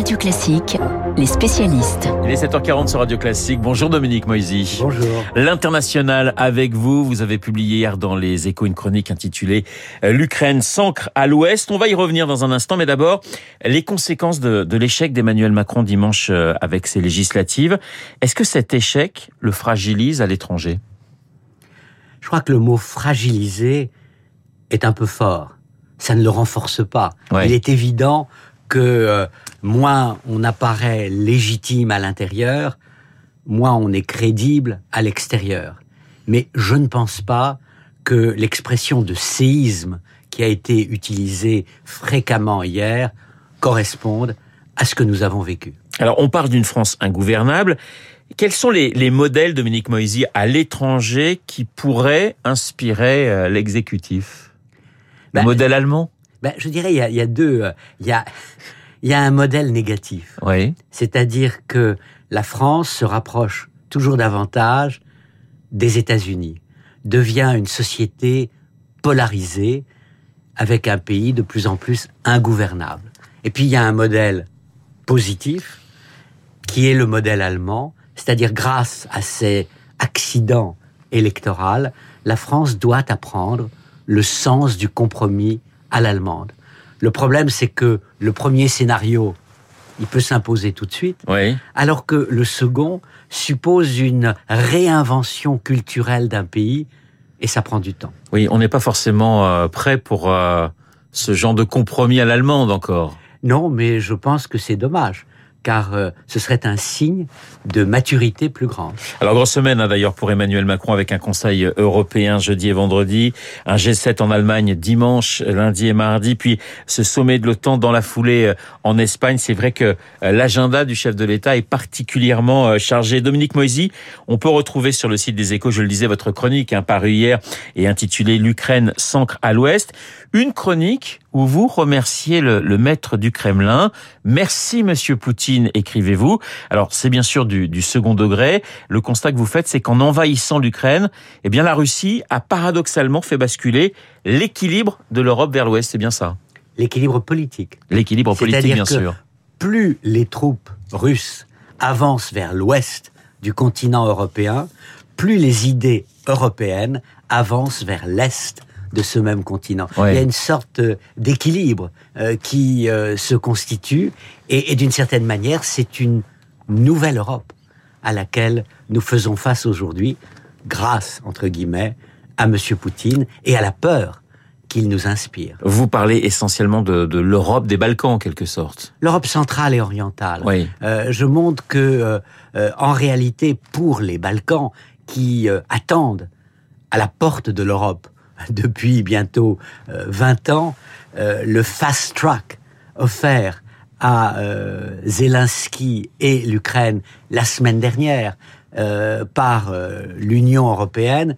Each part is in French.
Radio Classique, les spécialistes. Il est 7h40 sur Radio Classique. Bonjour Dominique Moisy. Bonjour. L'international avec vous. Vous avez publié hier dans les échos une chronique intitulée euh, L'Ukraine s'ancre à l'ouest. On va y revenir dans un instant, mais d'abord, les conséquences de, de l'échec d'Emmanuel Macron dimanche euh, avec ses législatives. Est-ce que cet échec le fragilise à l'étranger? Je crois que le mot fragiliser est un peu fort. Ça ne le renforce pas. Ouais. Il est évident que euh, moins on apparaît légitime à l'intérieur, moins on est crédible à l'extérieur. Mais je ne pense pas que l'expression de séisme qui a été utilisée fréquemment hier corresponde à ce que nous avons vécu. Alors, on parle d'une France ingouvernable. Quels sont les, les modèles, Dominique Moisy, à l'étranger qui pourraient inspirer euh, l'exécutif? Le Ben, modèle allemand? Ben, je dirais, il y a, il y a deux. euh, Il y a, il y a un modèle négatif. Oui. C'est-à-dire que la France se rapproche toujours davantage des États-Unis, devient une société polarisée avec un pays de plus en plus ingouvernable. Et puis il y a un modèle positif qui est le modèle allemand, c'est-à-dire grâce à ces accidents électoraux, la France doit apprendre le sens du compromis à l'allemande. Le problème, c'est que le premier scénario, il peut s'imposer tout de suite, Oui. alors que le second suppose une réinvention culturelle d'un pays, et ça prend du temps. Oui, on n'est pas forcément euh, prêt pour euh, ce genre de compromis à l'allemande encore. Non, mais je pense que c'est dommage, car euh, ce serait un signe de maturité plus grande. Alors grosse semaine hein, d'ailleurs pour Emmanuel Macron avec un Conseil européen jeudi et vendredi, un G7 en Allemagne dimanche, lundi et mardi, puis ce sommet de l'OTAN dans la foulée euh, en Espagne. C'est vrai que euh, l'agenda du chef de l'État est particulièrement chargé. Dominique Moisy, on peut retrouver sur le site des Échos, je le disais, votre chronique hein, parue hier et intitulée L'Ukraine s'ancre à l'Ouest. Une chronique où vous remerciez le, le maître du Kremlin. Merci Monsieur Poutine, écrivez-vous. Alors c'est bien sûr du, du second degré. Le constat que vous faites, c'est qu'en envahissant l'Ukraine, eh bien la Russie a paradoxalement fait basculer l'équilibre de l'Europe vers l'Ouest. C'est bien ça. L'équilibre politique. L'équilibre politique, bien que sûr. Plus les troupes russes avancent vers l'ouest du continent européen, plus les idées européennes avancent vers l'est de ce même continent. Ouais. Il y a une sorte euh, d'équilibre euh, qui euh, se constitue et, et d'une certaine manière, c'est une nouvelle Europe à laquelle nous faisons face aujourd'hui grâce, entre guillemets, à M. Poutine et à la peur qu'il nous inspire. Vous parlez essentiellement de, de l'Europe des Balkans, en quelque sorte. L'Europe centrale et orientale. Oui. Euh, je montre que, euh, en réalité, pour les Balkans qui euh, attendent à la porte de l'Europe depuis bientôt euh, 20 ans, euh, le fast track offert à euh, Zelensky et l'Ukraine la semaine dernière euh, par euh, l'Union européenne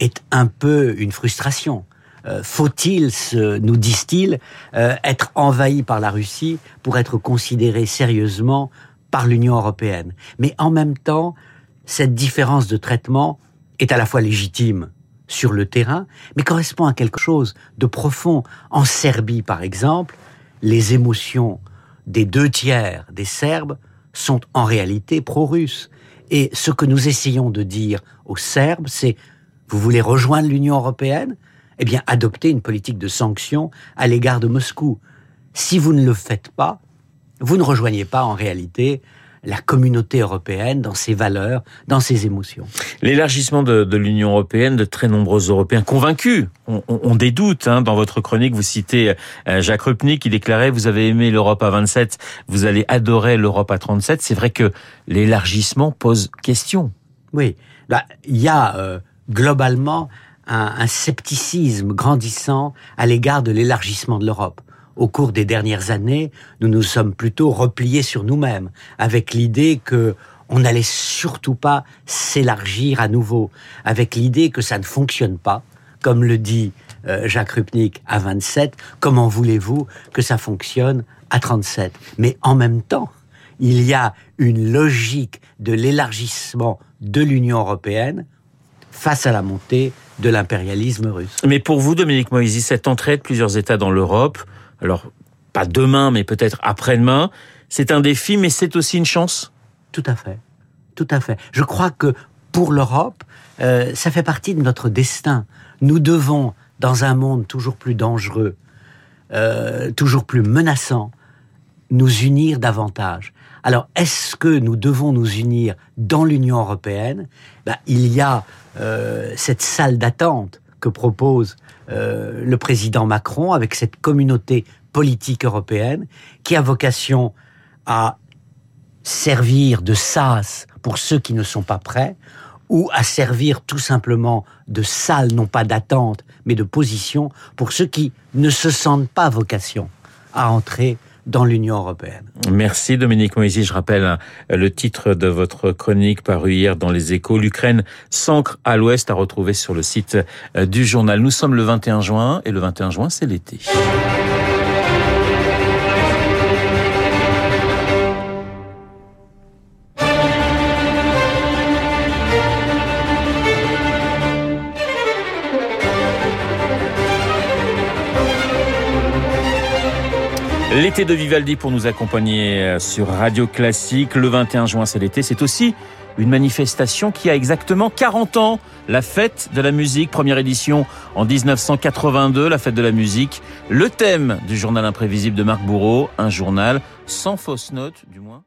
est un peu une frustration. Euh, Faut-il, nous disent-ils, euh, être envahi par la Russie pour être considéré sérieusement par l'Union européenne? Mais en même temps, cette différence de traitement est à la fois légitime sur le terrain, mais correspond à quelque chose de profond. En Serbie, par exemple, les émotions des deux tiers des Serbes sont en réalité pro-russes. Et ce que nous essayons de dire aux Serbes, c'est vous voulez rejoindre l'Union européenne? Eh bien, adoptez une politique de sanctions à l'égard de Moscou. Si vous ne le faites pas, vous ne rejoignez pas en réalité la communauté européenne dans ses valeurs, dans ses émotions. L'élargissement de, de l'Union européenne, de très nombreux Européens convaincus, ont on, on des doutes. Hein. Dans votre chronique, vous citez euh, Jacques Rupnik qui déclarait « Vous avez aimé l'Europe à 27, vous allez adorer l'Europe à 37 ». C'est vrai que l'élargissement pose question. Oui, Bah, il y a euh, globalement un, un scepticisme grandissant à l'égard de l'élargissement de l'Europe. Au cours des dernières années, nous nous sommes plutôt repliés sur nous-mêmes, avec l'idée que on n'allait surtout pas s'élargir à nouveau, avec l'idée que ça ne fonctionne pas, comme le dit euh, Jacques Rupnik à 27, comment voulez-vous que ça fonctionne à 37 Mais en même temps, il y a une logique de l'élargissement de l'Union européenne face à la montée de l'impérialisme russe. Mais pour vous, Dominique Moïse, cette entrée de plusieurs États dans l'Europe, alors pas demain, mais peut-être après-demain. C'est un défi, mais c'est aussi une chance. Tout à fait, tout à fait. Je crois que pour l'Europe, euh, ça fait partie de notre destin. Nous devons, dans un monde toujours plus dangereux, euh, toujours plus menaçant, nous unir davantage. Alors, est-ce que nous devons nous unir dans l'Union européenne? Ben, Il y a euh, cette salle d'attente propose euh, le président Macron avec cette communauté politique européenne qui a vocation à servir de sas pour ceux qui ne sont pas prêts ou à servir tout simplement de salle, non pas d'attente, mais de position pour ceux qui ne se sentent pas vocation à entrer dans l'Union européenne. Merci Dominique Moisy. Je rappelle hein, le titre de votre chronique paru hier dans les échos. L'Ukraine s'ancre à l'ouest à retrouver sur le site euh, du journal. Nous sommes le 21 juin et le 21 juin c'est l'été. L'été de Vivaldi pour nous accompagner euh, sur Radio Classique. Le 21 juin, c'est l'été. C'est aussi une manifestation qui a exactement 40 ans. La fête de la musique, première édition en 1982, la fête de la musique. Le thème du journal imprévisible de Marc Bourreau, un journal sans fausse note, du moins.